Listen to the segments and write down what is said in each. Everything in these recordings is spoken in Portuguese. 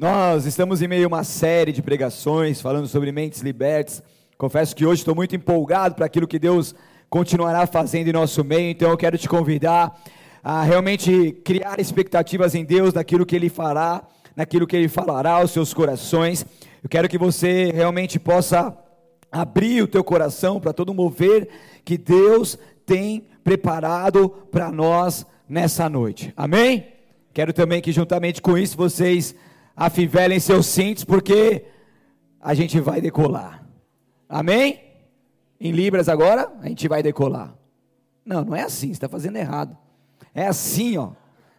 Nós estamos em meio a uma série de pregações falando sobre mentes libertas. Confesso que hoje estou muito empolgado para aquilo que Deus continuará fazendo em nosso meio, então eu quero te convidar a realmente criar expectativas em Deus naquilo que Ele fará, naquilo que Ele falará aos seus corações. Eu quero que você realmente possa abrir o teu coração para todo mover que Deus tem preparado para nós nessa noite. Amém? Quero também que juntamente com isso vocês afivelem seus cintos, porque a gente vai decolar. Amém? Em Libras agora, a gente vai decolar. Não, não é assim, você está fazendo errado. É assim, ó.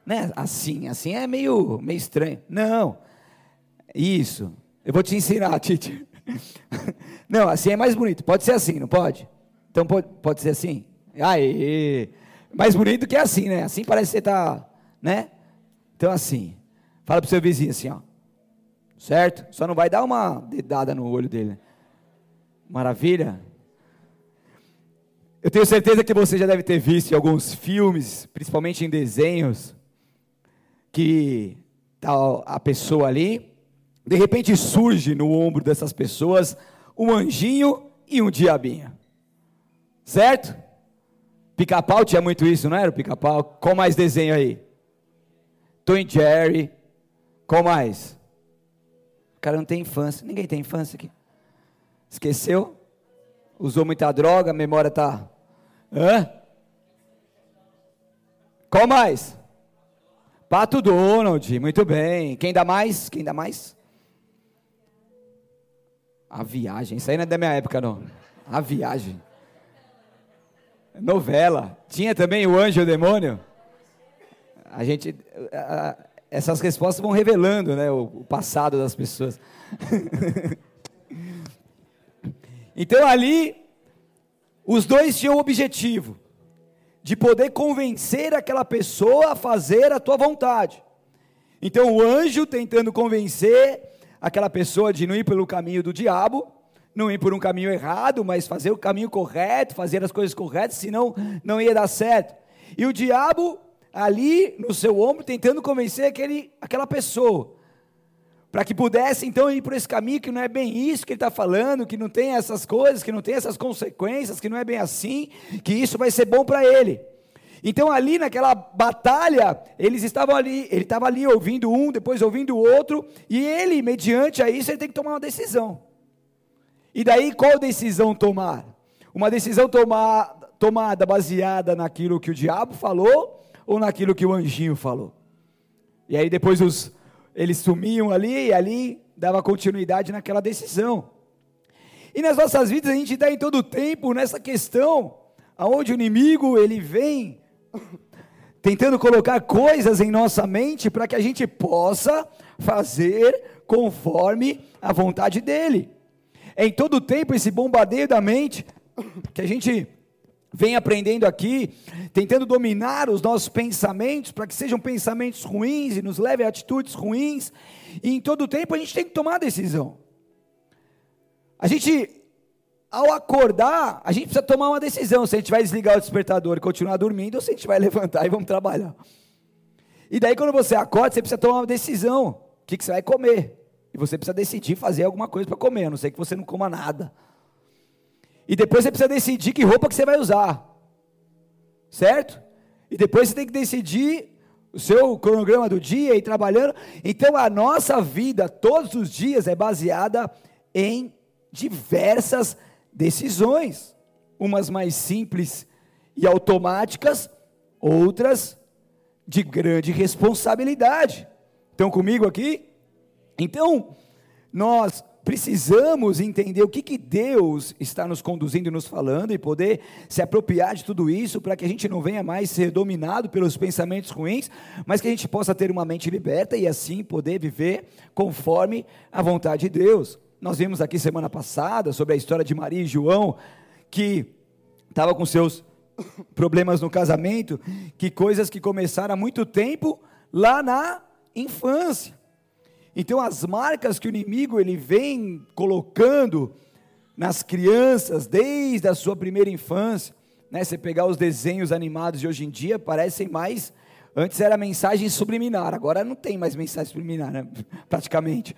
Né? Assim, assim é meio, meio estranho. Não. Isso. Eu vou te ensinar, Tite. Não, assim é mais bonito. Pode ser assim, não pode? Então pode, pode ser assim? Aí. Mais bonito que assim, né? Assim parece que você está, né? Então assim. Fala para o seu vizinho assim, ó. Certo? Só não vai dar uma dedada no olho dele. Maravilha? Eu tenho certeza que você já deve ter visto em alguns filmes, principalmente em desenhos, que tá a pessoa ali, de repente surge no ombro dessas pessoas um anjinho e um diabinho. Certo? Pica-pau tinha muito isso, não era o pica-pau? Qual mais desenho aí? Tom Jerry. Qual mais? O cara não tem infância. Ninguém tem infância aqui. Esqueceu? Usou muita droga, a memória tá. Hã? Qual mais? Pato Donald, muito bem. Quem dá mais? Quem dá mais? A viagem. Isso aí não é da minha época, não. A viagem. Novela. Tinha também o anjo e o demônio. A gente essas respostas vão revelando né, o, o passado das pessoas. então ali, os dois tinham o objetivo de poder convencer aquela pessoa a fazer a tua vontade. Então o anjo tentando convencer aquela pessoa de não ir pelo caminho do diabo, não ir por um caminho errado, mas fazer o caminho correto, fazer as coisas corretas, senão não ia dar certo. E o diabo ali no seu ombro, tentando convencer aquele, aquela pessoa, para que pudesse então ir por esse caminho que não é bem isso que ele está falando, que não tem essas coisas, que não tem essas consequências, que não é bem assim, que isso vai ser bom para ele. Então ali naquela batalha, eles estavam ali, ele estava ali ouvindo um, depois ouvindo o outro, e ele, mediante a isso, ele tem que tomar uma decisão. E daí qual decisão tomar? Uma decisão tomar, tomada baseada naquilo que o diabo falou ou naquilo que o anjinho falou. E aí depois os, eles sumiam ali e ali dava continuidade naquela decisão. E nas nossas vidas a gente está em todo tempo nessa questão, aonde o inimigo ele vem tentando colocar coisas em nossa mente para que a gente possa fazer conforme a vontade dele. É em todo tempo esse bombardeio da mente que a gente vem aprendendo aqui, tentando dominar os nossos pensamentos, para que sejam pensamentos ruins e nos levem a atitudes ruins, e em todo o tempo a gente tem que tomar decisão. A gente, ao acordar, a gente precisa tomar uma decisão, se a gente vai desligar o despertador e continuar dormindo, ou se a gente vai levantar e vamos trabalhar. E daí quando você acorda, você precisa tomar uma decisão, o que, que você vai comer, e você precisa decidir fazer alguma coisa para comer, a não ser que você não coma nada. E depois você precisa decidir que roupa que você vai usar. Certo? E depois você tem que decidir o seu cronograma do dia e trabalhando. Então a nossa vida todos os dias é baseada em diversas decisões, umas mais simples e automáticas, outras de grande responsabilidade. Estão comigo aqui? Então, nós precisamos entender o que, que Deus está nos conduzindo e nos falando e poder se apropriar de tudo isso para que a gente não venha mais ser dominado pelos pensamentos ruins, mas que a gente possa ter uma mente liberta e assim poder viver conforme a vontade de Deus. Nós vimos aqui semana passada sobre a história de Maria e João, que estava com seus problemas no casamento, que coisas que começaram há muito tempo lá na infância. Então as marcas que o inimigo ele vem colocando nas crianças desde a sua primeira infância, né? Você pegar os desenhos animados de hoje em dia parecem mais Antes era mensagem subliminar, agora não tem mais mensagem subliminar, né? praticamente.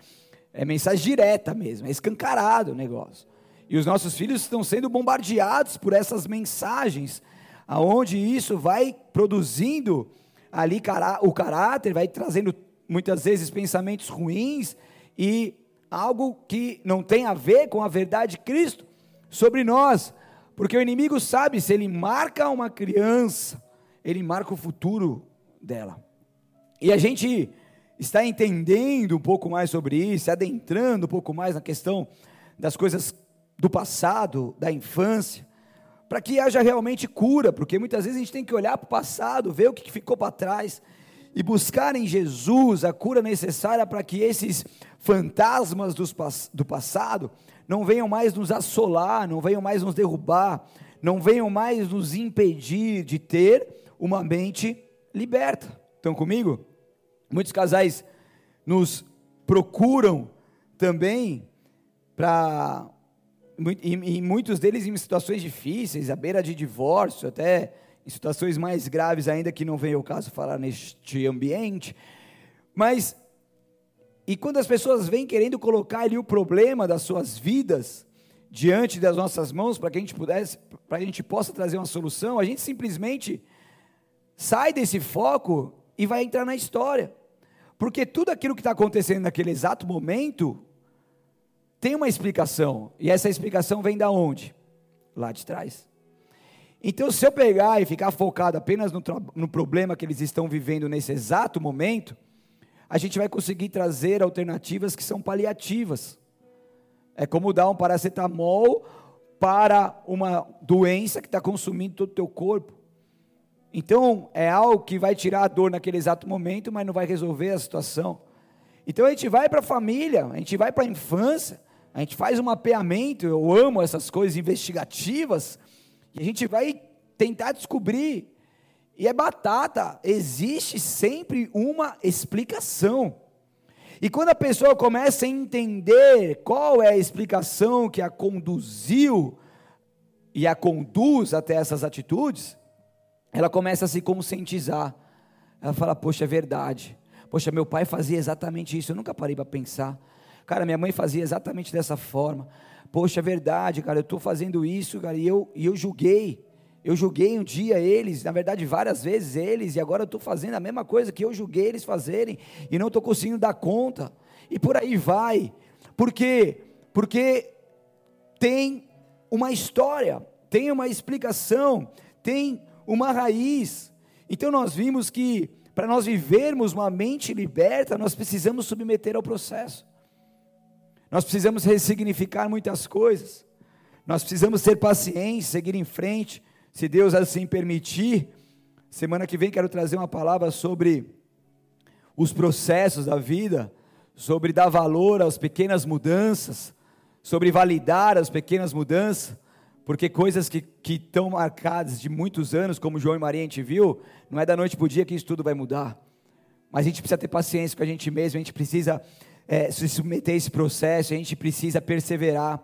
É mensagem direta mesmo, é escancarado o negócio. E os nossos filhos estão sendo bombardeados por essas mensagens, aonde isso vai produzindo ali o caráter, vai trazendo muitas vezes pensamentos ruins e algo que não tem a ver com a verdade de Cristo sobre nós, porque o inimigo sabe se ele marca uma criança, ele marca o futuro dela. E a gente está entendendo um pouco mais sobre isso, adentrando um pouco mais na questão das coisas do passado, da infância, para que haja realmente cura, porque muitas vezes a gente tem que olhar para o passado, ver o que ficou para trás e buscar em Jesus a cura necessária para que esses fantasmas do passado não venham mais nos assolar, não venham mais nos derrubar, não venham mais nos impedir de ter uma mente liberta. Estão comigo? Muitos casais nos procuram também para e, muitos deles em situações difíceis, à beira de divórcio, até em situações mais graves ainda que não vem ao caso falar neste ambiente. Mas e quando as pessoas vêm querendo colocar ali o problema das suas vidas diante das nossas mãos para que a gente pudesse, para a gente possa trazer uma solução, a gente simplesmente sai desse foco e vai entrar na história. Porque tudo aquilo que está acontecendo naquele exato momento tem uma explicação. E essa explicação vem da onde? Lá de trás. Então, se eu pegar e ficar focado apenas no, no problema que eles estão vivendo nesse exato momento, a gente vai conseguir trazer alternativas que são paliativas. É como dar um paracetamol para uma doença que está consumindo todo o teu corpo. Então, é algo que vai tirar a dor naquele exato momento, mas não vai resolver a situação. Então, a gente vai para a família, a gente vai para a infância, a gente faz um mapeamento, eu amo essas coisas investigativas, e a gente vai tentar descobrir e é batata, existe sempre uma explicação. E quando a pessoa começa a entender qual é a explicação que a conduziu e a conduz até essas atitudes, ela começa a se conscientizar. Ela fala: Poxa, é verdade. Poxa, meu pai fazia exatamente isso. Eu nunca parei para pensar. Cara, minha mãe fazia exatamente dessa forma. Poxa, é verdade, cara. Eu estou fazendo isso, cara. E eu, e eu julguei. Eu julguei um dia eles, na verdade várias vezes eles, e agora eu estou fazendo a mesma coisa que eu julguei eles fazerem, e não estou conseguindo dar conta, e por aí vai, por quê? Porque tem uma história, tem uma explicação, tem uma raiz, então nós vimos que para nós vivermos uma mente liberta, nós precisamos submeter ao processo, nós precisamos ressignificar muitas coisas, nós precisamos ter paciência, seguir em frente, se Deus assim permitir, semana que vem quero trazer uma palavra sobre os processos da vida, sobre dar valor às pequenas mudanças, sobre validar as pequenas mudanças, porque coisas que, que estão marcadas de muitos anos, como João e Maria a gente viu, não é da noite para o dia que isso tudo vai mudar. Mas a gente precisa ter paciência com a gente mesmo, a gente precisa é, se submeter a esse processo, a gente precisa perseverar,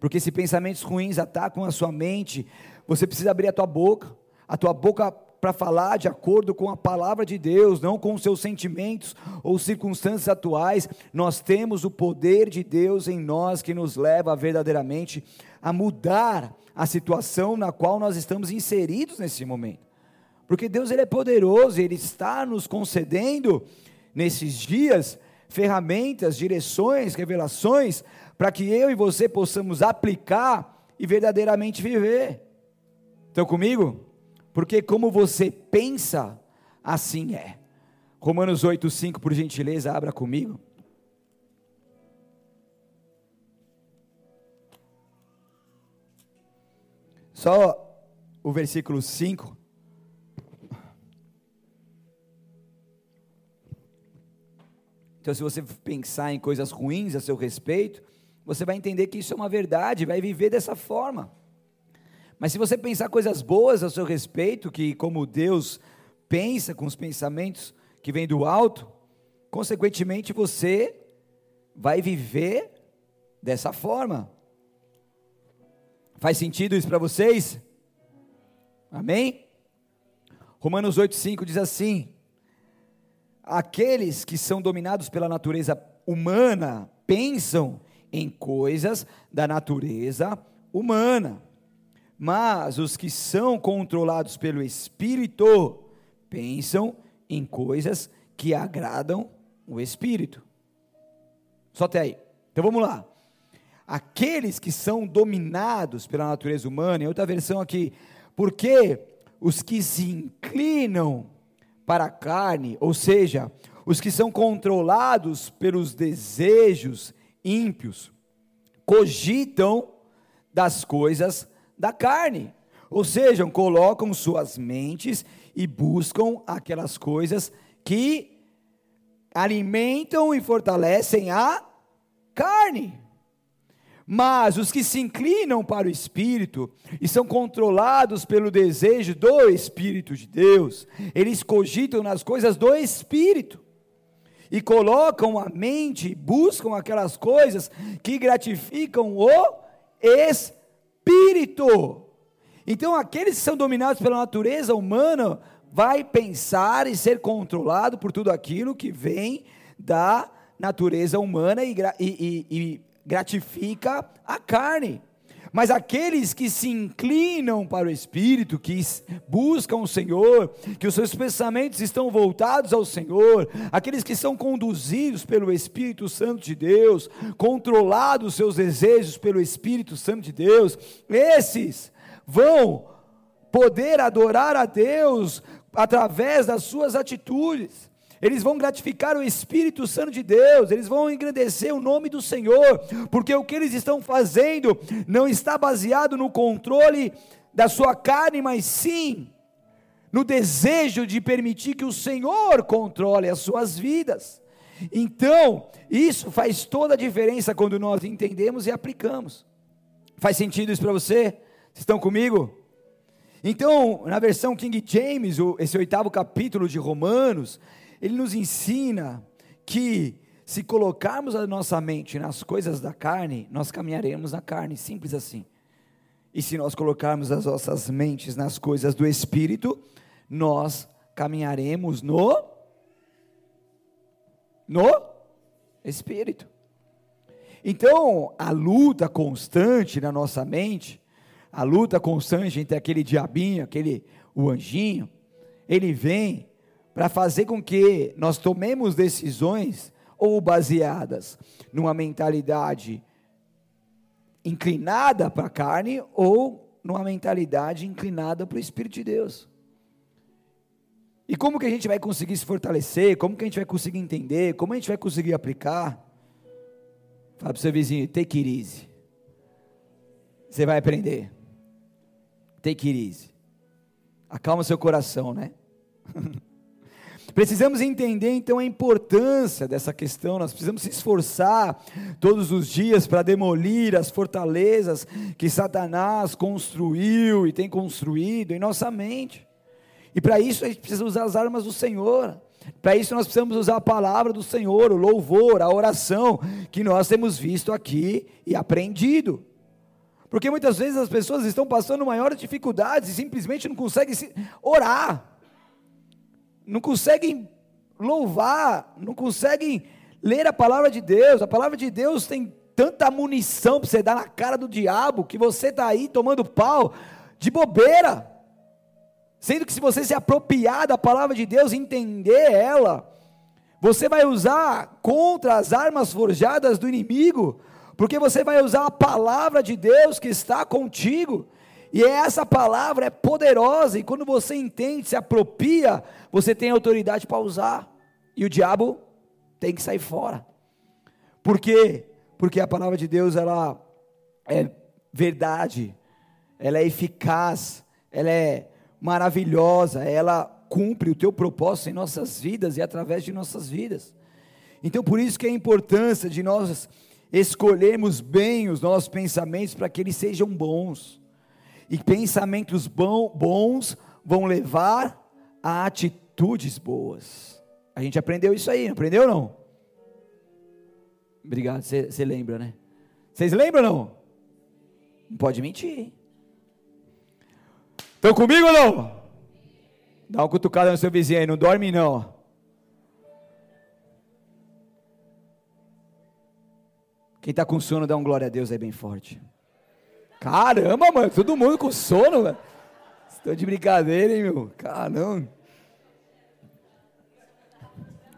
porque se pensamentos ruins atacam a sua mente, você precisa abrir a tua boca, a tua boca para falar de acordo com a palavra de Deus, não com os seus sentimentos ou circunstâncias atuais. Nós temos o poder de Deus em nós que nos leva verdadeiramente a mudar a situação na qual nós estamos inseridos nesse momento. Porque Deus ele é poderoso, ele está nos concedendo nesses dias ferramentas, direções, revelações para que eu e você possamos aplicar e verdadeiramente viver. Estão comigo? Porque como você pensa, assim é. Romanos 8, 5, por gentileza, abra comigo. Só o versículo 5. Então, se você pensar em coisas ruins a seu respeito, você vai entender que isso é uma verdade, vai viver dessa forma. Mas se você pensar coisas boas a seu respeito, que como Deus pensa com os pensamentos que vêm do alto, consequentemente você vai viver dessa forma. Faz sentido isso para vocês? Amém? Romanos 8,5 diz assim: aqueles que são dominados pela natureza humana pensam em coisas da natureza humana. Mas os que são controlados pelo Espírito pensam em coisas que agradam o Espírito. Só até aí. Então vamos lá. Aqueles que são dominados pela natureza humana, em outra versão aqui, porque os que se inclinam para a carne, ou seja, os que são controlados pelos desejos ímpios, cogitam das coisas da carne, ou seja, colocam suas mentes e buscam aquelas coisas que alimentam e fortalecem a carne. Mas os que se inclinam para o Espírito e são controlados pelo desejo do Espírito de Deus, eles cogitam nas coisas do Espírito e colocam a mente, buscam aquelas coisas que gratificam o Espírito. Então, aqueles que são dominados pela natureza humana, vai pensar e ser controlado por tudo aquilo que vem da natureza humana e, e, e gratifica a carne. Mas aqueles que se inclinam para o Espírito, que buscam o Senhor, que os seus pensamentos estão voltados ao Senhor, aqueles que são conduzidos pelo Espírito Santo de Deus, controlados seus desejos pelo Espírito Santo de Deus, esses vão poder adorar a Deus através das suas atitudes. Eles vão gratificar o Espírito Santo de Deus, eles vão engrandecer o nome do Senhor, porque o que eles estão fazendo não está baseado no controle da sua carne, mas sim no desejo de permitir que o Senhor controle as suas vidas. Então, isso faz toda a diferença quando nós entendemos e aplicamos. Faz sentido isso para você? Vocês estão comigo? Então, na versão King James, esse oitavo capítulo de Romanos, ele nos ensina que se colocarmos a nossa mente nas coisas da carne, nós caminharemos na carne, simples assim. E se nós colocarmos as nossas mentes nas coisas do Espírito, nós caminharemos no no Espírito. Então, a luta constante na nossa mente a luta constante entre aquele diabinho, aquele o anjinho, ele vem para fazer com que nós tomemos decisões ou baseadas numa mentalidade inclinada para a carne ou numa mentalidade inclinada para o Espírito de Deus. E como que a gente vai conseguir se fortalecer? Como que a gente vai conseguir entender? Como a gente vai conseguir aplicar? Fala para o seu vizinho, take it easy. Você vai aprender. Take it easy. Acalma seu coração, né? Precisamos entender então a importância dessa questão, nós precisamos se esforçar todos os dias para demolir as fortalezas que Satanás construiu e tem construído em nossa mente. E para isso a gente precisa usar as armas do Senhor. Para isso nós precisamos usar a palavra do Senhor, o louvor, a oração que nós temos visto aqui e aprendido. Porque muitas vezes as pessoas estão passando maiores dificuldades e simplesmente não conseguem orar, não conseguem louvar, não conseguem ler a palavra de Deus. A palavra de Deus tem tanta munição para você dar na cara do diabo que você está aí tomando pau de bobeira. Sendo que se você se apropriar da palavra de Deus, entender ela, você vai usar contra as armas forjadas do inimigo, porque você vai usar a palavra de Deus que está contigo, e essa palavra é poderosa, e quando você entende, se apropria, você tem autoridade para usar, e o diabo tem que sair fora. Por quê? Porque a palavra de Deus, ela é verdade, ela é eficaz, ela é maravilhosa, ela cumpre o teu propósito em nossas vidas e através de nossas vidas. Então, por isso que é a importância de nós escolhermos bem os nossos pensamentos para que eles sejam bons. E pensamentos bons vão levar a atitudes boas. A gente aprendeu isso aí, não aprendeu não? Obrigado, você lembra, né? Vocês lembram não? Não pode mentir. Estão comigo ou não? Dá uma cutucada no seu vizinho aí, não dorme não. Quem está com sono, dá um glória a Deus aí bem forte. Caramba, mano, todo mundo com sono, mano. Estou de brincadeira, hein, meu? Caramba.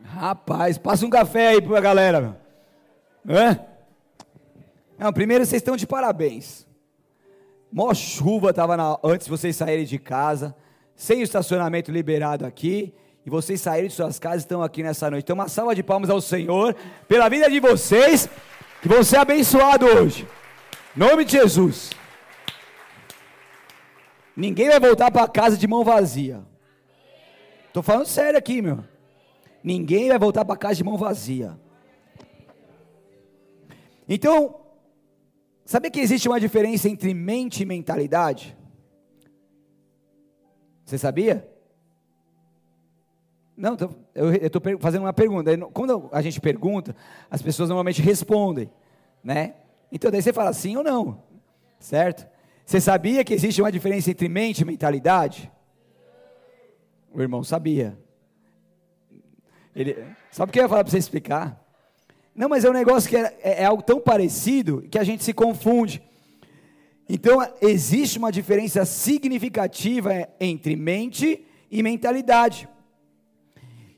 Rapaz, passa um café aí pra galera. Hã? Não, primeiro vocês estão de parabéns. Mó chuva estava antes de vocês saírem de casa, sem o estacionamento liberado aqui, e vocês saíram de suas casas e estão aqui nessa noite. Então, uma salva de palmas ao Senhor pela vida de vocês, que vão ser abençoados hoje. Nome de Jesus. Ninguém vai voltar para casa de mão vazia. Estou falando sério aqui, meu. Ninguém vai voltar para casa de mão vazia. Então, sabia que existe uma diferença entre mente e mentalidade? Você sabia? Não, eu estou fazendo uma pergunta. Quando a gente pergunta, as pessoas normalmente respondem, né? Então daí você fala sim ou não, certo? Você sabia que existe uma diferença entre mente e mentalidade? O irmão sabia. Ele, sabe o que eu ia falar para você explicar? Não, mas é um negócio que é, é, é algo tão parecido que a gente se confunde. Então, existe uma diferença significativa entre mente e mentalidade.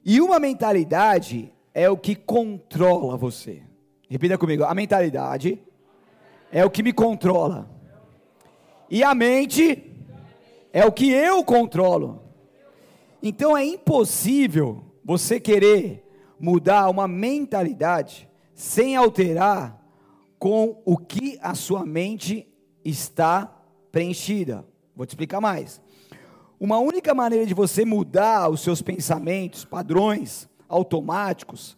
E uma mentalidade é o que controla você. Repita comigo: a mentalidade é o que me controla. E a mente é o que eu controlo. Então é impossível você querer mudar uma mentalidade sem alterar com o que a sua mente está preenchida. Vou te explicar mais. Uma única maneira de você mudar os seus pensamentos, padrões automáticos,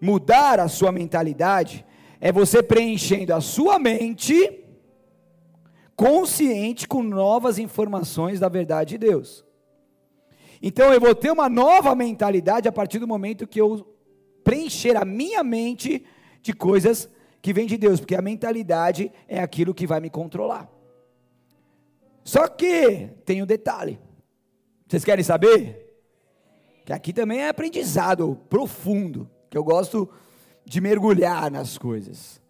mudar a sua mentalidade, é você preenchendo a sua mente consciente com novas informações da verdade de Deus. Então eu vou ter uma nova mentalidade a partir do momento que eu preencher a minha mente de coisas que vêm de Deus, porque a mentalidade é aquilo que vai me controlar. Só que tem um detalhe. Vocês querem saber? Que aqui também é aprendizado profundo, que eu gosto de mergulhar nas coisas.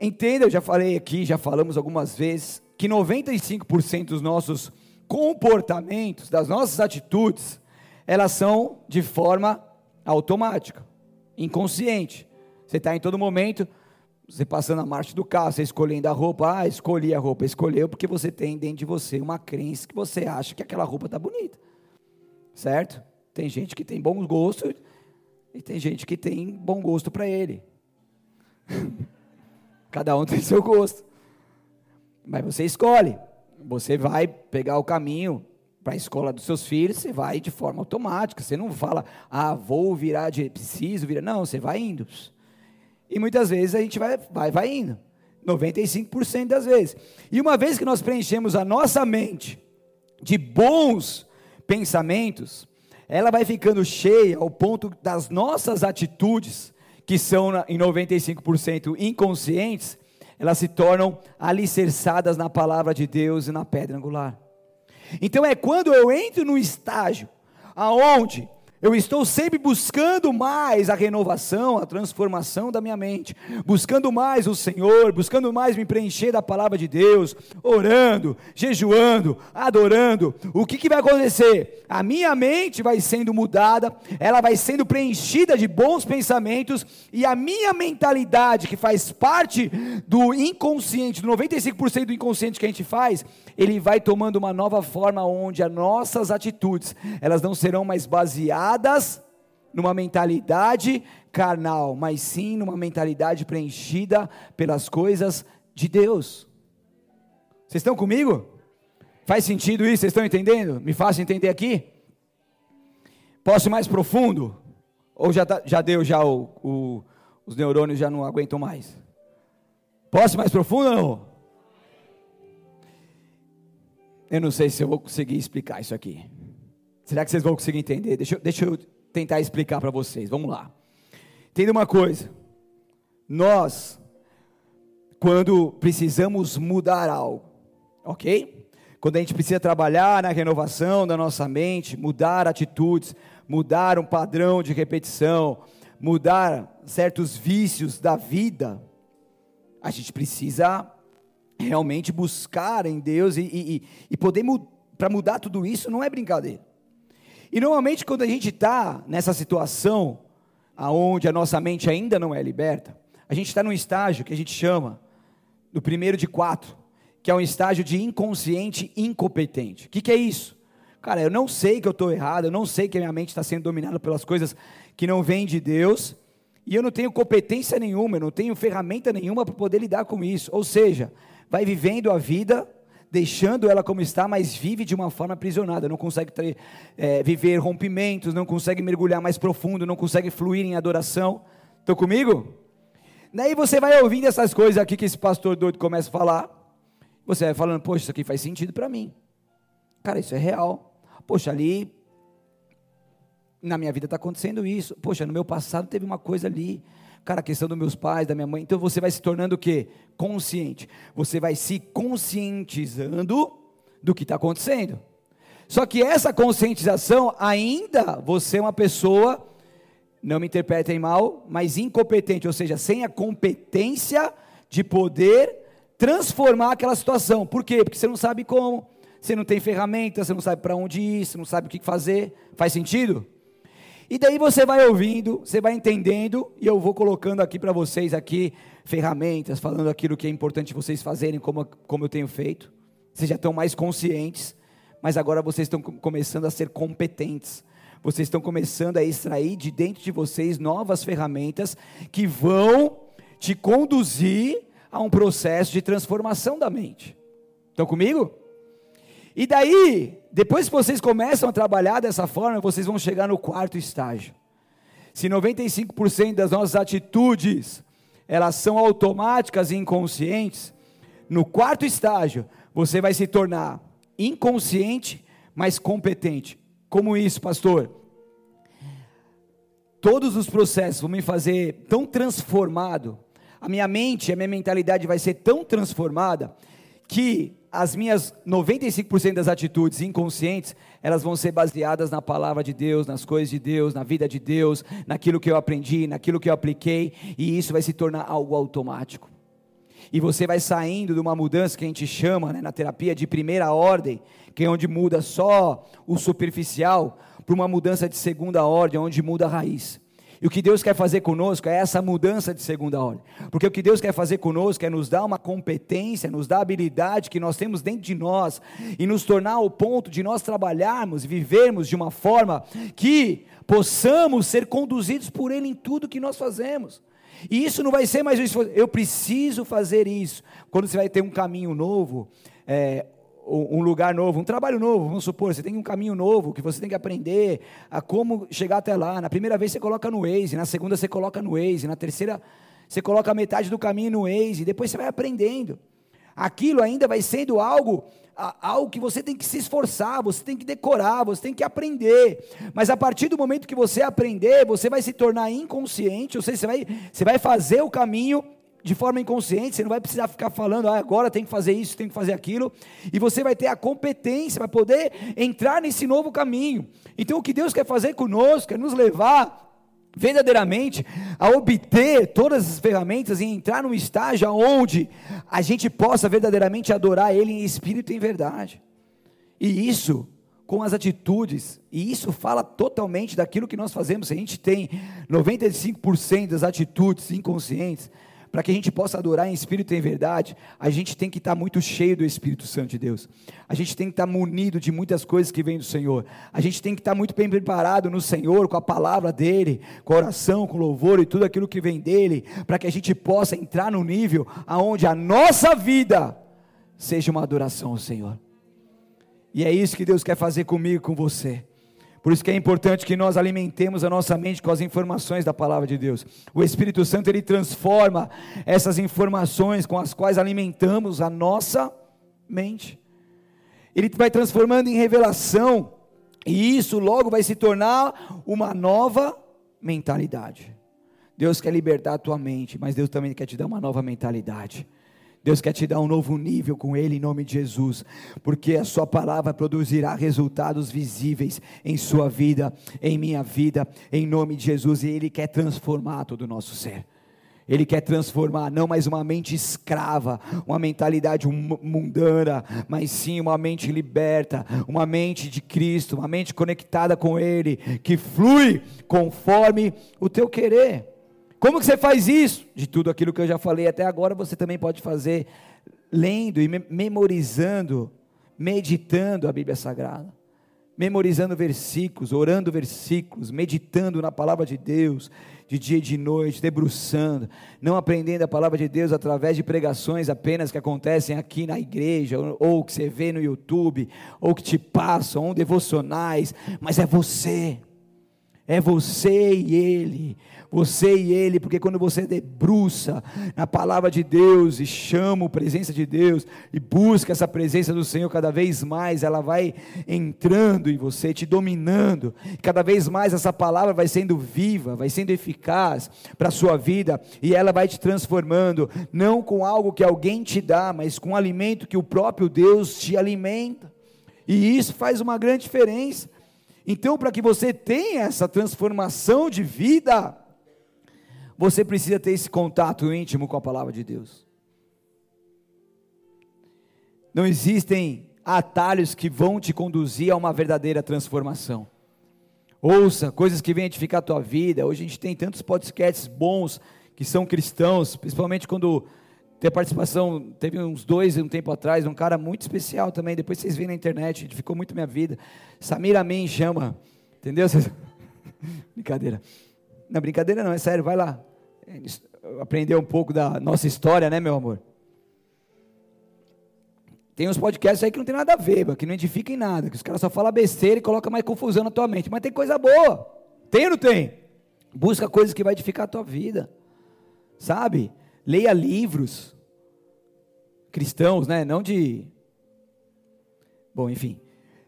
Entenda, eu já falei aqui, já falamos algumas vezes, que 95% dos nossos comportamentos, das nossas atitudes, elas são de forma automática, inconsciente. Você está em todo momento, você passando a marcha do carro, você escolhendo a roupa, ah, escolhi a roupa, escolheu porque você tem dentro de você uma crença que você acha que aquela roupa está bonita, certo? Tem gente que tem bom gosto e tem gente que tem bom gosto para ele. Cada um tem seu gosto, mas você escolhe. Você vai pegar o caminho para a escola dos seus filhos, você vai de forma automática. Você não fala, ah, vou virar de preciso virar. Não, você vai indo. E muitas vezes a gente vai, vai, vai indo. 95% das vezes. E uma vez que nós preenchemos a nossa mente de bons pensamentos, ela vai ficando cheia ao ponto das nossas atitudes, que são em 95% inconscientes, elas se tornam alicerçadas na palavra de Deus e na pedra angular. Então é quando eu entro no estágio aonde eu estou sempre buscando mais a renovação, a transformação da minha mente, buscando mais o Senhor, buscando mais me preencher da palavra de Deus, orando, jejuando, adorando. O que, que vai acontecer? A minha mente vai sendo mudada, ela vai sendo preenchida de bons pensamentos, e a minha mentalidade, que faz parte do inconsciente, do 95% do inconsciente que a gente faz, ele vai tomando uma nova forma onde as nossas atitudes, elas não serão mais baseadas numa mentalidade carnal, mas sim numa mentalidade preenchida pelas coisas de Deus. Vocês estão comigo? Faz sentido isso? Vocês estão entendendo? Me façam entender aqui? Posso ir mais profundo? Ou já, tá, já deu, já o, o, os neurônios já não aguentam mais? Posso ir mais profundo ou não? Eu não sei se eu vou conseguir explicar isso aqui. Será que vocês vão conseguir entender? Deixa, deixa eu tentar explicar para vocês. Vamos lá. Entenda uma coisa. Nós, quando precisamos mudar algo, ok? Quando a gente precisa trabalhar na renovação da nossa mente, mudar atitudes, mudar um padrão de repetição, mudar certos vícios da vida, A gente precisa realmente buscar em Deus e, e, e poder para mudar tudo isso não é brincadeira. E normalmente quando a gente está nessa situação aonde a nossa mente ainda não é liberta, a gente está num estágio que a gente chama do primeiro de quatro, que é um estágio de inconsciente incompetente. O que, que é isso? Cara, eu não sei que eu estou errado, eu não sei que a minha mente está sendo dominada pelas coisas que não vêm de Deus, e eu não tenho competência nenhuma, eu não tenho ferramenta nenhuma para poder lidar com isso. Ou seja, vai vivendo a vida, deixando ela como está, mas vive de uma forma aprisionada, não consegue ter, é, viver rompimentos, não consegue mergulhar mais profundo, não consegue fluir em adoração. Estão comigo? Daí você vai ouvindo essas coisas aqui que esse pastor doido começa a falar, você vai falando, poxa, isso aqui faz sentido para mim. Cara, isso é real. Poxa, ali na minha vida está acontecendo isso. Poxa, no meu passado teve uma coisa ali. Cara, a questão dos meus pais, da minha mãe. Então você vai se tornando o quê? Consciente. Você vai se conscientizando do que está acontecendo. Só que essa conscientização, ainda você é uma pessoa, não me interpretem mal, mas incompetente, ou seja, sem a competência de poder transformar aquela situação. Por quê? Porque você não sabe como, você não tem ferramenta, você não sabe para onde ir, você não sabe o que fazer. Faz sentido? E daí você vai ouvindo, você vai entendendo, e eu vou colocando aqui para vocês aqui ferramentas, falando aquilo que é importante vocês fazerem, como, como eu tenho feito. Vocês já estão mais conscientes, mas agora vocês estão começando a ser competentes. Vocês estão começando a extrair de dentro de vocês novas ferramentas que vão te conduzir a um processo de transformação da mente. Estão comigo? E daí, depois que vocês começam a trabalhar dessa forma, vocês vão chegar no quarto estágio. Se 95% das nossas atitudes elas são automáticas e inconscientes, no quarto estágio você vai se tornar inconsciente, mas competente. Como isso, pastor? Todos os processos vão me fazer tão transformado, a minha mente, a minha mentalidade vai ser tão transformada que as minhas 95% das atitudes inconscientes, elas vão ser baseadas na palavra de Deus, nas coisas de Deus, na vida de Deus, naquilo que eu aprendi, naquilo que eu apliquei, e isso vai se tornar algo automático. E você vai saindo de uma mudança que a gente chama né, na terapia de primeira ordem, que é onde muda só o superficial, para uma mudança de segunda ordem, onde muda a raiz. E o que Deus quer fazer conosco é essa mudança de segunda ordem. Porque o que Deus quer fazer conosco é nos dar uma competência, nos dar habilidade que nós temos dentro de nós e nos tornar o ponto de nós trabalharmos e vivermos de uma forma que possamos ser conduzidos por Ele em tudo que nós fazemos. E isso não vai ser mais isso. Eu preciso fazer isso. Quando você vai ter um caminho novo, é, um lugar novo, um trabalho novo, vamos supor, você tem um caminho novo que você tem que aprender a como chegar até lá. Na primeira vez você coloca no Waze, na segunda você coloca no Waze, na terceira você coloca metade do caminho no Waze, depois você vai aprendendo. Aquilo ainda vai sendo algo, algo que você tem que se esforçar, você tem que decorar, você tem que aprender. Mas a partir do momento que você aprender, você vai se tornar inconsciente, ou seja, você vai, você vai fazer o caminho de forma inconsciente, você não vai precisar ficar falando, ah, agora tem que fazer isso, tem que fazer aquilo, e você vai ter a competência para poder entrar nesse novo caminho. Então, o que Deus quer fazer conosco é nos levar verdadeiramente a obter todas as ferramentas e entrar num estágio onde a gente possa verdadeiramente adorar Ele em espírito e em verdade. E isso com as atitudes, e isso fala totalmente daquilo que nós fazemos. Se a gente tem 95% das atitudes inconscientes, para que a gente possa adorar em espírito e em verdade, a gente tem que estar muito cheio do Espírito Santo de Deus. A gente tem que estar munido de muitas coisas que vêm do Senhor. A gente tem que estar muito bem preparado no Senhor, com a palavra dele, com a oração, com louvor e tudo aquilo que vem dele, para que a gente possa entrar no nível aonde a nossa vida seja uma adoração ao Senhor. E é isso que Deus quer fazer comigo com você. Por isso que é importante que nós alimentemos a nossa mente com as informações da palavra de Deus. O Espírito Santo ele transforma essas informações com as quais alimentamos a nossa mente. Ele vai transformando em revelação, e isso logo vai se tornar uma nova mentalidade. Deus quer libertar a tua mente, mas Deus também quer te dar uma nova mentalidade. Deus quer te dar um novo nível com Ele em nome de Jesus, porque a Sua palavra produzirá resultados visíveis em Sua vida, em minha vida, em nome de Jesus, e Ele quer transformar todo o nosso ser. Ele quer transformar não mais uma mente escrava, uma mentalidade mundana, mas sim uma mente liberta, uma mente de Cristo, uma mente conectada com Ele, que flui conforme o teu querer. Como que você faz isso? De tudo aquilo que eu já falei até agora, você também pode fazer lendo e memorizando, meditando a Bíblia Sagrada memorizando versículos, orando versículos, meditando na palavra de Deus, de dia e de noite, debruçando, não aprendendo a palavra de Deus através de pregações apenas que acontecem aqui na igreja, ou, que você vê no YouTube, ou que te passam, ou devocionais, mas é você, é você e Ele, você e ele, porque quando você debruça na palavra de Deus e chama a presença de Deus e busca essa presença do Senhor cada vez mais, ela vai entrando em você, te dominando. Cada vez mais essa palavra vai sendo viva, vai sendo eficaz para a sua vida e ela vai te transformando, não com algo que alguém te dá, mas com alimento que o próprio Deus te alimenta. E isso faz uma grande diferença. Então, para que você tenha essa transformação de vida, você precisa ter esse contato íntimo com a palavra de Deus. Não existem atalhos que vão te conduzir a uma verdadeira transformação. Ouça coisas que venham edificar a tua vida. Hoje a gente tem tantos podcasts bons que são cristãos, principalmente quando tem participação, teve uns dois um tempo atrás, um cara muito especial também, depois vocês veem na internet, edificou muito minha vida. Samir Amin chama, entendeu? Brincadeira. Não, brincadeira não, é sério, vai lá. Aprender um pouco da nossa história, né, meu amor? Tem uns podcasts aí que não tem nada a ver, que não edificam em nada, que os caras só falam besteira e colocam mais confusão na tua mente. Mas tem coisa boa. Tem ou não tem? Busca coisas que vai edificar a tua vida. Sabe? Leia livros cristãos, né? Não de. Bom, enfim.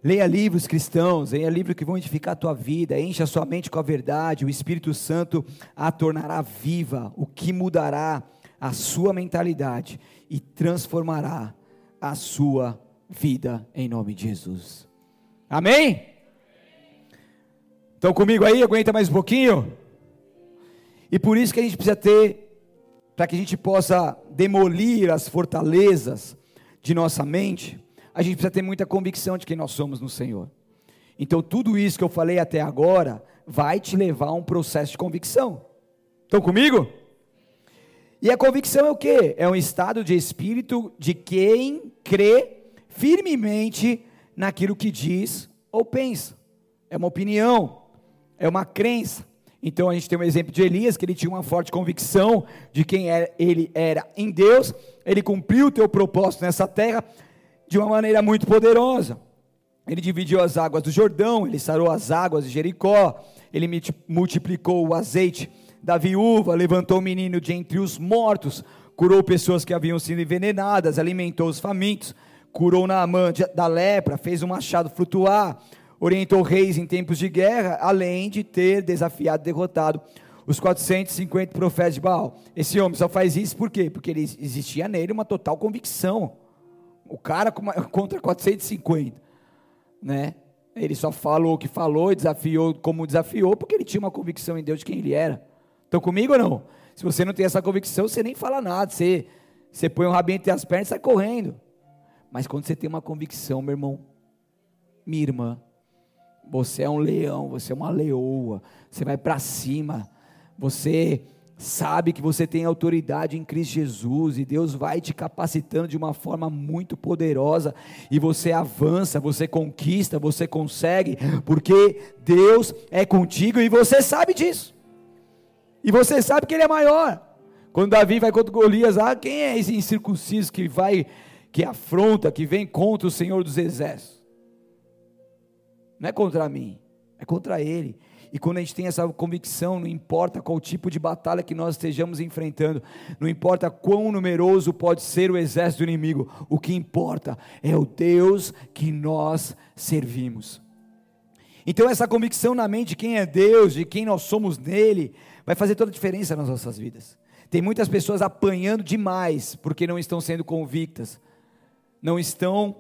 Leia livros cristãos, leia livros que vão edificar a tua vida, encha a sua mente com a verdade, o Espírito Santo a tornará viva, o que mudará a sua mentalidade e transformará a sua vida em nome de Jesus. Amém? Estão comigo aí? Aguenta mais um pouquinho? E por isso que a gente precisa ter, para que a gente possa demolir as fortalezas de nossa mente, a gente precisa ter muita convicção de quem nós somos no Senhor. Então, tudo isso que eu falei até agora vai te levar a um processo de convicção. Estão comigo? E a convicção é o que? É um estado de espírito de quem crê firmemente naquilo que diz ou pensa. É uma opinião, é uma crença. Então a gente tem um exemplo de Elias, que ele tinha uma forte convicção de quem ele era em Deus, ele cumpriu o teu propósito nessa terra, de uma maneira muito poderosa. Ele dividiu as águas do Jordão, ele sarou as águas de Jericó, ele multiplicou o azeite da viúva, levantou o menino de entre os mortos, curou pessoas que haviam sido envenenadas, alimentou os famintos, curou Naamã da lepra, fez o um machado flutuar, orientou reis em tempos de guerra, além de ter desafiado e derrotado os 450 profetas de Baal. Esse homem só faz isso por quê? Porque ele, existia nele uma total convicção o cara contra 450, né? Ele só falou o que falou desafiou como desafiou, porque ele tinha uma convicção em Deus de quem ele era. Estão comigo ou não? Se você não tem essa convicção, você nem fala nada. Você, você põe um rabinho entre as pernas e sai correndo. Mas quando você tem uma convicção, meu irmão, minha irmã, você é um leão, você é uma leoa, você vai para cima, você sabe que você tem autoridade em Cristo Jesus e Deus vai te capacitando de uma forma muito poderosa e você avança, você conquista, você consegue, porque Deus é contigo e você sabe disso. E você sabe que ele é maior. Quando Davi vai contra Golias, ah, quem é esse incircunciso que vai que afronta, que vem contra o Senhor dos exércitos? Não é contra mim, é contra ele. E quando a gente tem essa convicção, não importa qual tipo de batalha que nós estejamos enfrentando, não importa quão numeroso pode ser o exército do inimigo, o que importa é o Deus que nós servimos. Então, essa convicção na mente de quem é Deus, de quem nós somos nele, vai fazer toda a diferença nas nossas vidas. Tem muitas pessoas apanhando demais porque não estão sendo convictas, não estão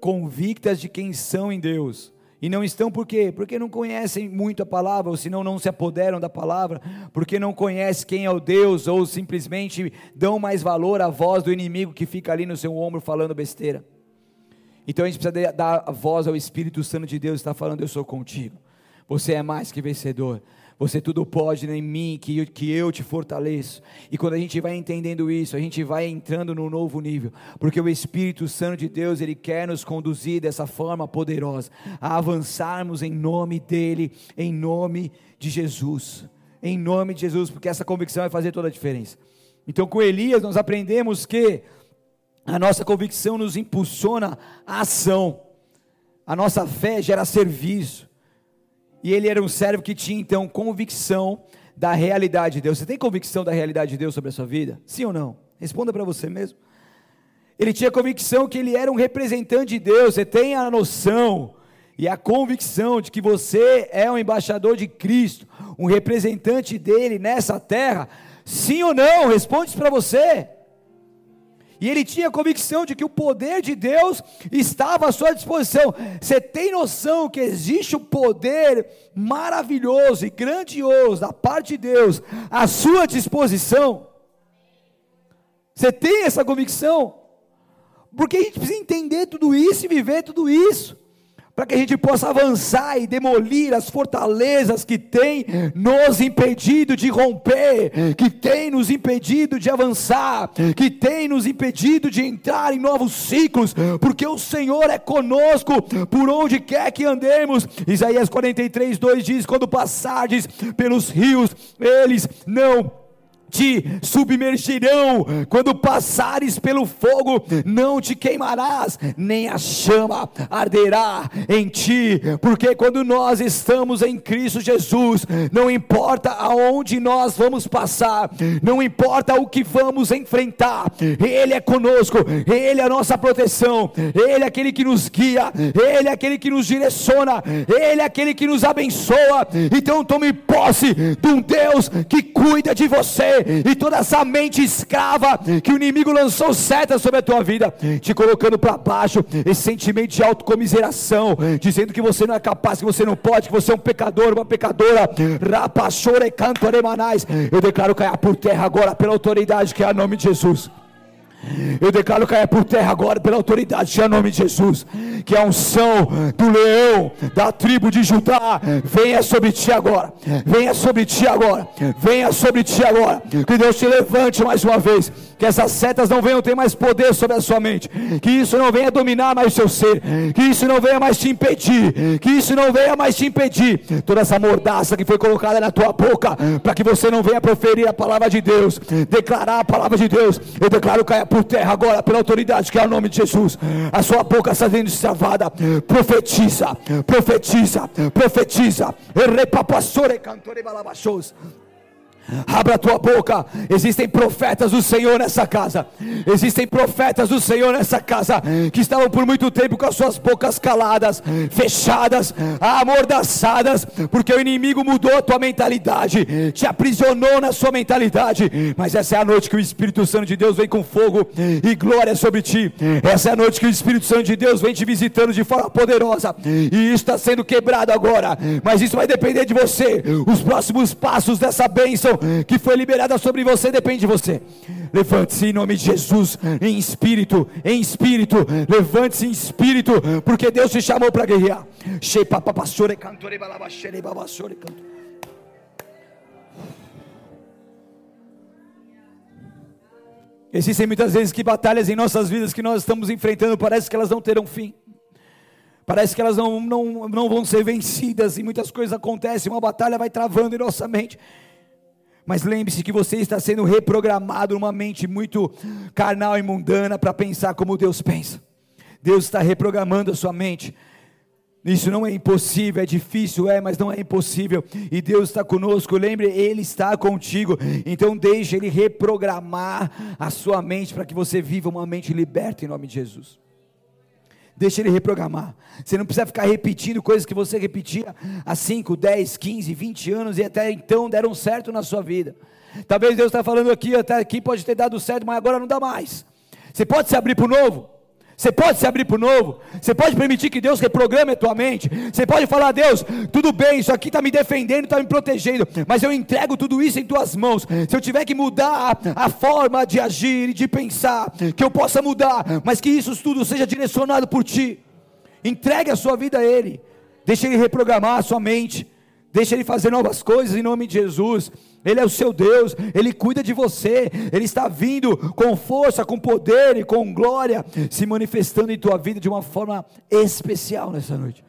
convictas de quem são em Deus E não estão por quê? Porque não conhecem muito a palavra, ou senão não se apoderam da palavra, porque não conhecem quem é o Deus, ou simplesmente dão mais valor à voz do inimigo que fica ali no seu ombro falando besteira. Então a gente precisa dar a voz ao Espírito Santo de Deus, está falando: Eu sou contigo, você é mais que vencedor. Você tudo pode em mim, que eu, que eu te fortaleço. E quando a gente vai entendendo isso, a gente vai entrando num novo nível, porque o Espírito Santo de Deus, ele quer nos conduzir dessa forma poderosa, a avançarmos em nome dEle, em nome de Jesus. Em nome de Jesus, porque essa convicção vai fazer toda a diferença. Então, com Elias, nós aprendemos que a nossa convicção nos impulsiona a ação, a nossa fé gera serviço. E ele era um servo que tinha então convicção da realidade de Deus. Você tem convicção da realidade de Deus sobre a sua vida? Sim ou não? Responda para você mesmo. Ele tinha convicção que ele era um representante de Deus. Você tem a noção e a convicção de que você é um embaixador de Cristo, um representante dele nessa terra? Sim ou não? Responde para você. E ele tinha convicção de que o poder de Deus estava à sua disposição. Você tem noção que existe um poder maravilhoso e grandioso da parte de Deus à sua disposição? Você tem essa convicção? Porque a gente precisa entender tudo isso e viver tudo isso para que a gente possa avançar e demolir as fortalezas que tem nos impedido de romper, que tem nos impedido de avançar, que tem nos impedido de entrar em novos ciclos, porque o Senhor é conosco por onde quer que andemos. Isaías 43, 2 diz: Quando passardes pelos rios, eles não te submergirão, quando passares pelo fogo, não te queimarás, nem a chama arderá em ti, porque quando nós estamos em Cristo Jesus, não importa aonde nós vamos passar, não importa o que vamos enfrentar, Ele é conosco, Ele é a nossa proteção, Ele é aquele que nos guia, Ele é aquele que nos direciona, Ele é aquele que nos abençoa. Então tome posse de um Deus que cuida de você e toda essa mente escrava que o inimigo lançou seta sobre a tua vida, te colocando para baixo, esse sentimento de autocomiseração, dizendo que você não é capaz, que você não pode, que você é um pecador, uma pecadora, rapachore canto aremanais, eu declaro cair por terra agora pela autoridade que é a nome de Jesus. Eu declaro cair por terra agora pela autoridade, em nome de Jesus. Que a unção do leão da tribo de Judá venha sobre ti agora. Venha sobre ti agora. Venha sobre ti agora. Que Deus te levante mais uma vez. Que essas setas não venham ter mais poder sobre a sua mente. Que isso não venha dominar mais o seu ser. Que isso não venha mais te impedir. Que isso não venha mais te impedir. Toda essa mordaça que foi colocada na tua boca. Para que você não venha proferir a palavra de Deus. Declarar a palavra de Deus. Eu declaro cair por terra agora, pela autoridade que é o nome de Jesus. A sua boca está sendo destravada. Profetiza, profetiza, profetiza. Repapassore cantore balabachos. Abra a tua boca. Existem profetas do Senhor nessa casa. Existem profetas do Senhor nessa casa que estavam por muito tempo com as suas bocas caladas, fechadas, amordaçadas, porque o inimigo mudou a tua mentalidade, te aprisionou na sua mentalidade. Mas essa é a noite que o Espírito Santo de Deus vem com fogo e glória sobre ti. Essa é a noite que o Espírito Santo de Deus vem te visitando de forma poderosa. E isso está sendo quebrado agora. Mas isso vai depender de você. Os próximos passos dessa bênção que foi liberada sobre você depende de você. Levante-se em nome de Jesus, em espírito, em espírito. Levante-se em espírito, porque Deus te chamou para guerrear. Existem muitas vezes que batalhas em nossas vidas que nós estamos enfrentando, parece que elas não terão fim. Parece que elas não, não, não vão ser vencidas e muitas coisas acontecem, uma batalha vai travando em nossa mente. Mas lembre-se que você está sendo reprogramado numa mente muito carnal e mundana para pensar como Deus pensa. Deus está reprogramando a sua mente. Isso não é impossível, é difícil, é, mas não é impossível. E Deus está conosco, lembre, Ele está contigo. Então deixe Ele reprogramar a sua mente para que você viva uma mente liberta em nome de Jesus. Deixa ele reprogramar. Você não precisa ficar repetindo coisas que você repetia há 5, 10, 15, 20 anos e até então deram certo na sua vida. Talvez Deus está falando aqui, até aqui pode ter dado certo, mas agora não dá mais. Você pode se abrir para o novo? Você pode se abrir para o novo. Você pode permitir que Deus reprograme a tua mente. Você pode falar, Deus, tudo bem, isso aqui está me defendendo, está me protegendo, mas eu entrego tudo isso em tuas mãos. Se eu tiver que mudar a, forma de agir e de pensar, que eu possa mudar, mas que isso tudo seja direcionado por Ti. Entregue a sua vida a Ele. Deixe Ele reprogramar a sua mente. Deixe Ele fazer novas coisas em nome de Jesus. Ele é o seu Deus, Ele cuida de você, Ele está vindo com força, com poder e com glória, se manifestando em tua vida de uma forma especial nessa noite.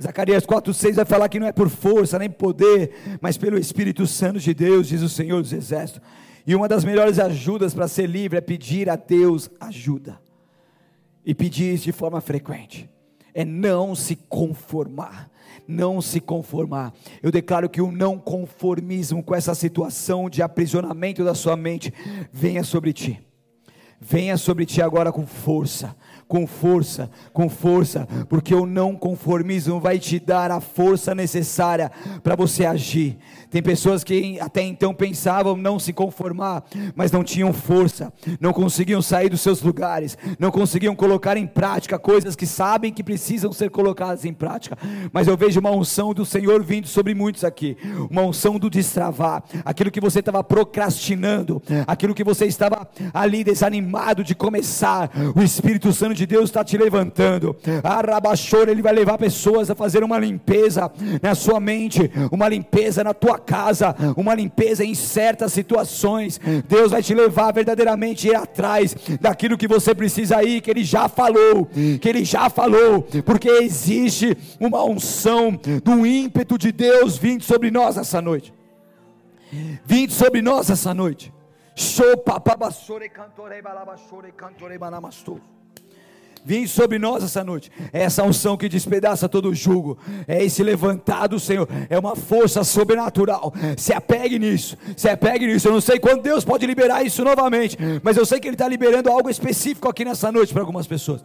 Zacarias 4,6 vai falar que não é por força nem poder, mas pelo Espírito Santo de Deus, diz o Senhor dos Exércitos. E uma das melhores ajudas para ser livre é pedir a Deus ajuda, e pedir isso de forma frequente, é não se conformar não se conformar. Eu declaro que o não conformismo com essa situação de aprisionamento da sua mente venha sobre ti. Venha sobre ti agora com força com força, com força, porque o não conformismo vai te dar a força necessária para você agir. Tem pessoas que até então pensavam não se conformar, mas não tinham força, não conseguiam sair dos seus lugares, não conseguiam colocar em prática coisas que sabem que precisam ser colocadas em prática. Mas eu vejo uma unção do Senhor vindo sobre muitos aqui, uma unção do destravar, aquilo que você estava procrastinando, aquilo que você estava ali desanimado de começar, o Espírito Santo de Deus está te levantando. Arabachor, Ele vai levar pessoas a fazer uma limpeza na sua mente, uma limpeza na tua casa, uma limpeza em certas situações. Deus vai te levar verdadeiramente ir atrás daquilo que você precisa ir, que Ele já falou, que Ele já falou, porque existe uma unção do ímpeto de Deus vindo sobre nós essa noite. Vindo sobre nós essa noite. Show papabassore cantore balabachore cantore banamastou. Vem sobre nós essa noite. É essa unção que despedaça todo o jugo. É esse levantado, Senhor. É uma força sobrenatural. Se apegue nisso. Se apegue nisso. Eu não sei quando Deus pode liberar isso novamente. Mas eu sei que Ele está liberando algo específico aqui nessa noite para algumas pessoas.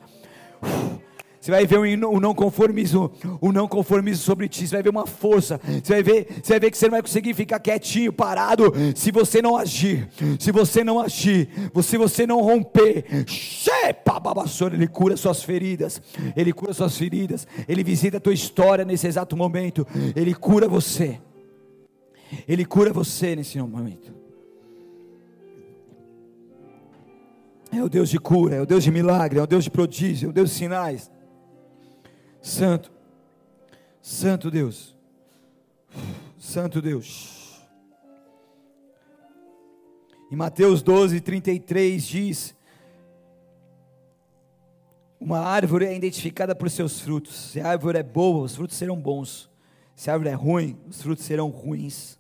Uf. Você vai ver o não conformismo, o não conformismo sobre ti. Você vai ver uma força. Você vai ver, você vai ver que você não vai conseguir ficar quietinho, parado, se você não agir. Se você não agir, se você não romper. Ele cura suas feridas. Ele cura suas feridas. Ele visita a tua história nesse exato momento. Ele cura você. Ele cura você nesse momento. É o Deus de cura, é o Deus de milagre, é o Deus de prodígio, é o Deus de sinais. Santo, Santo Deus, Santo Deus. Em Mateus 12, 33 diz: Uma árvore é identificada por seus frutos. Se a árvore é boa, os frutos serão bons. Se a árvore é ruim, os frutos serão ruins.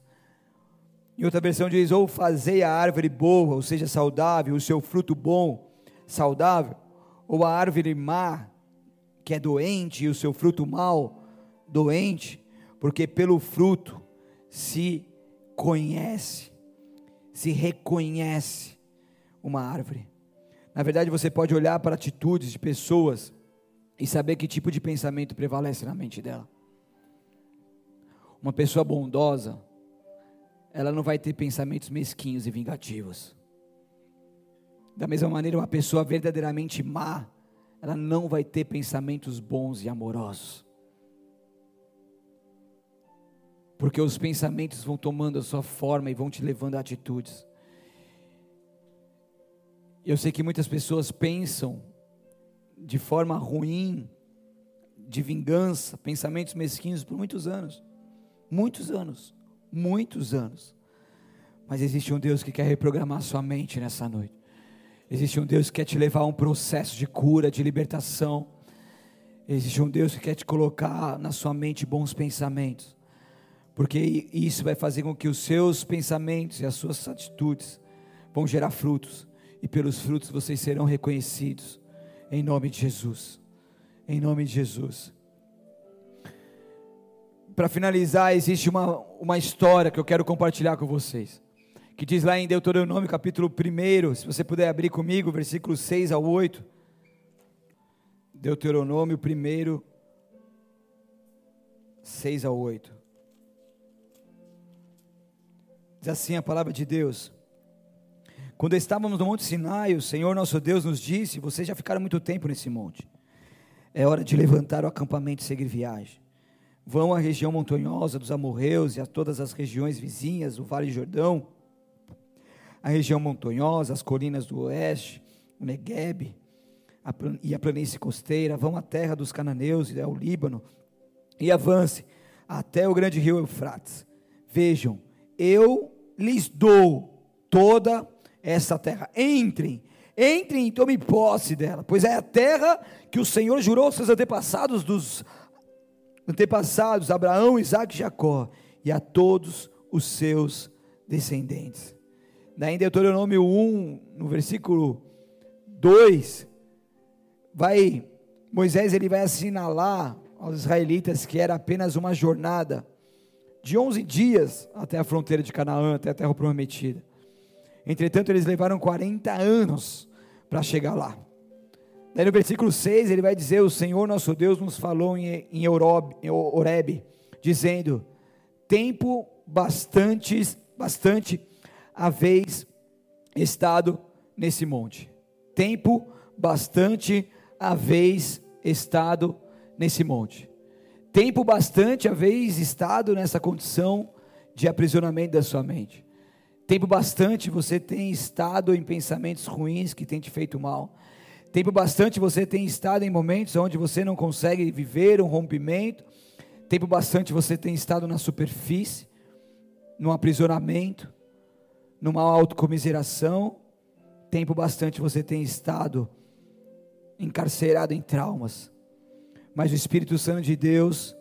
Em outra versão diz: Ou fazei a árvore boa, ou seja, saudável, o seu fruto bom, saudável, ou a árvore má, que é doente e o seu fruto mal, doente, porque pelo fruto se conhece, se reconhece uma árvore. Na verdade, você pode olhar para atitudes de pessoas e saber que tipo de pensamento prevalece na mente dela. Uma pessoa bondosa, ela não vai ter pensamentos mesquinhos e vingativos. Da mesma maneira, uma pessoa verdadeiramente má, ela não vai ter pensamentos bons e amorosos. Porque os pensamentos vão tomando a sua forma e vão te levando a atitudes. Eu sei que muitas pessoas pensam de forma ruim, de vingança, pensamentos mesquinhos por muitos anos. Muitos anos. Muitos anos. Mas existe um Deus que quer reprogramar sua mente nessa noite. Existe um Deus que quer te levar a um processo de cura, de libertação. Existe um Deus que quer te colocar na sua mente bons pensamentos. Porque isso vai fazer com que os seus pensamentos e as suas atitudes vão gerar frutos. E pelos frutos vocês serão reconhecidos. Em nome de Jesus. Em nome de Jesus. Para finalizar, existe uma, uma história que eu quero compartilhar com vocês que diz lá em Deuteronômio capítulo 1, se você puder abrir comigo, versículos 6 ao 8. Deuteronômio 1, 6 ao 8. Diz assim a palavra de Deus: Quando estávamos no Monte Sinai, o Senhor nosso Deus nos disse: Vocês já ficaram muito tempo nesse monte. É hora de levantar o acampamento e seguir viagem. Vão à região montanhosa dos amorreus e a todas as regiões vizinhas, o Vale Jordão, a região montanhosa, as colinas do oeste, o Negueb e a planície costeira. Vão à terra dos cananeus e ao Líbano e avance até o grande rio Eufrates. Vejam, eu lhes dou toda essa terra. Entrem, entrem e tomem posse dela, pois é a terra que o Senhor jurou aos seus antepassados, dos antepassados, Abraão, Isaac e Jacó, e a todos os seus descendentes. Daí em Deuteronômio 1, no versículo 2, vai, Moisés ele vai assinalar aos israelitas que era apenas uma jornada de 11 dias até a fronteira de Canaã, até a terra prometida. Entretanto, eles levaram 40 anos para chegar lá. Daí no versículo 6 ele vai dizer: O Senhor nosso Deus nos falou em, em, dizendo: Tempo bastante, bastante haveis estado nesse monte. Tempo bastante haveis estado nesse monte. Tempo bastante haveis estado nessa condição de aprisionamento da sua mente. Tempo bastante você tem estado em pensamentos ruins que têm te feito mal. Tempo bastante você tem estado em momentos onde você não consegue viver um rompimento. Tempo bastante você tem estado na superfície, num aprisionamento, numa autocomiseração. Tempo bastante você tem estado encarcerado em traumas mas o Espírito Santo de Deus,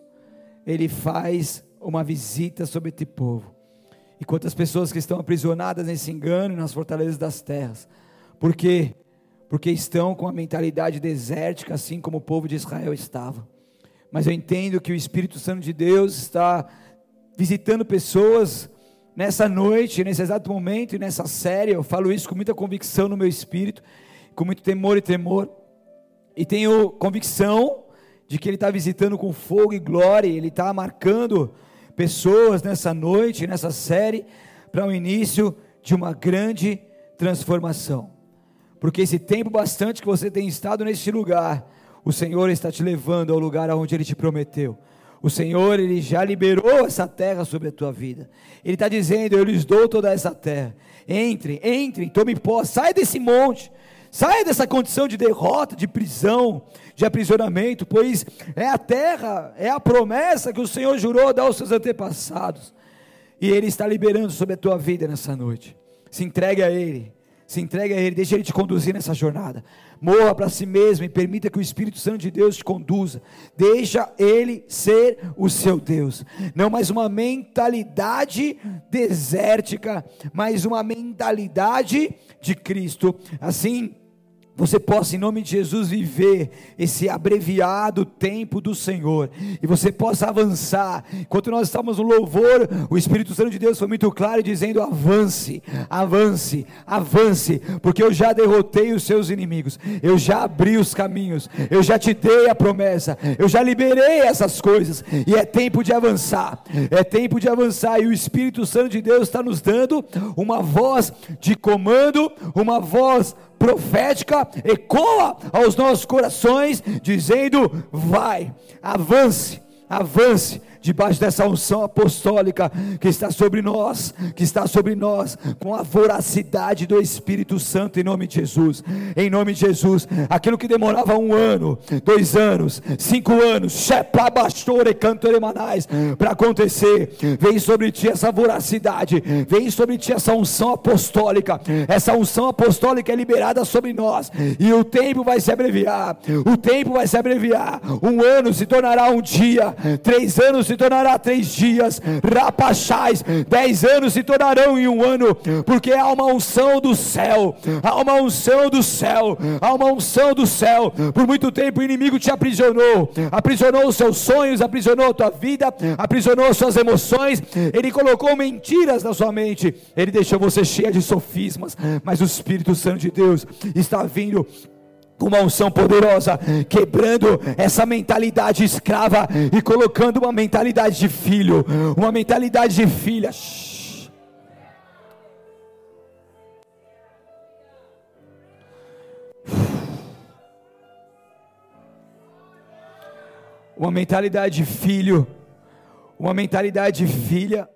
ele faz uma visita sobre este povo. E quantas pessoas que estão aprisionadas nesse engano nas fortalezas das terras. Por quê? Porque estão com a mentalidade desértica, assim como o povo de Israel estava. Mas eu entendo que o Espírito Santo de Deus está visitando pessoas nessa noite, nesse exato momento e nessa série. Eu falo isso com muita convicção no meu espírito, com muito temor e tremor. E tenho convicção de que Ele está visitando com fogo e glória, Ele está marcando pessoas nessa noite, nessa série, para o início de uma grande transformação. Porque esse tempo bastante que você tem estado neste lugar, o Senhor está te levando ao lugar aonde Ele te prometeu. O Senhor, Ele já liberou essa terra sobre a tua vida. Ele está dizendo: Eu lhes dou toda essa terra. Entre, entre, tome posse, sai desse monte. Saia dessa condição de derrota, de prisão, de aprisionamento, pois é a terra, é a promessa que o Senhor jurou dar aos seus antepassados. E Ele está liberando sobre a tua vida nessa noite. Se entregue a Ele. Se entregue a Ele, deixe Ele te conduzir nessa jornada. Morra para si mesmo e permita que o Espírito Santo de Deus te conduza. Deixa Ele ser o seu Deus. Não mais uma mentalidade desértica, mas uma mentalidade de Cristo. Assim, você possa, em nome de Jesus, viver esse abreviado tempo do Senhor, e você possa avançar. Enquanto nós estamos no louvor, o Espírito Santo de Deus foi muito claro, dizendo: avance, avance, avance, porque eu já derrotei os seus inimigos, eu já abri os caminhos, eu já te dei a promessa, eu já liberei essas coisas, e é tempo de avançar, é tempo de avançar, e o Espírito Santo de Deus está nos dando uma voz de comando, uma voz profética ecoa aos nossos corações, dizendo: vai, avance, avance debaixo dessa unção apostólica que está sobre nós, que está sobre nós, com a voracidade do Espírito Santo, em nome de Jesus. Em nome de Jesus, aquilo que demorava um ano, dois anos, cinco anos, para acontecer, vem sobre ti essa voracidade, vem sobre ti essa unção apostólica, essa unção apostólica é liberada sobre nós, e o tempo vai se abreviar, o tempo vai se abreviar, um ano se tornará um dia, três anos se tornará três dias, rapachais, dez anos se tornarão em um ano, porque há uma unção do céu, há uma unção do céu, há uma unção do céu. Por muito tempo o inimigo te aprisionou, aprisionou os seus sonhos, aprisionou a tua vida, aprisionou as suas emoções, ele colocou mentiras na sua mente, ele deixou você cheia de sofismas, mas o Espírito Santo de Deus está vindo com uma unção poderosa, quebrando essa mentalidade escrava e colocando uma mentalidade de filho, uma mentalidade de filha. Uma mentalidade de filho, uma mentalidade de filha.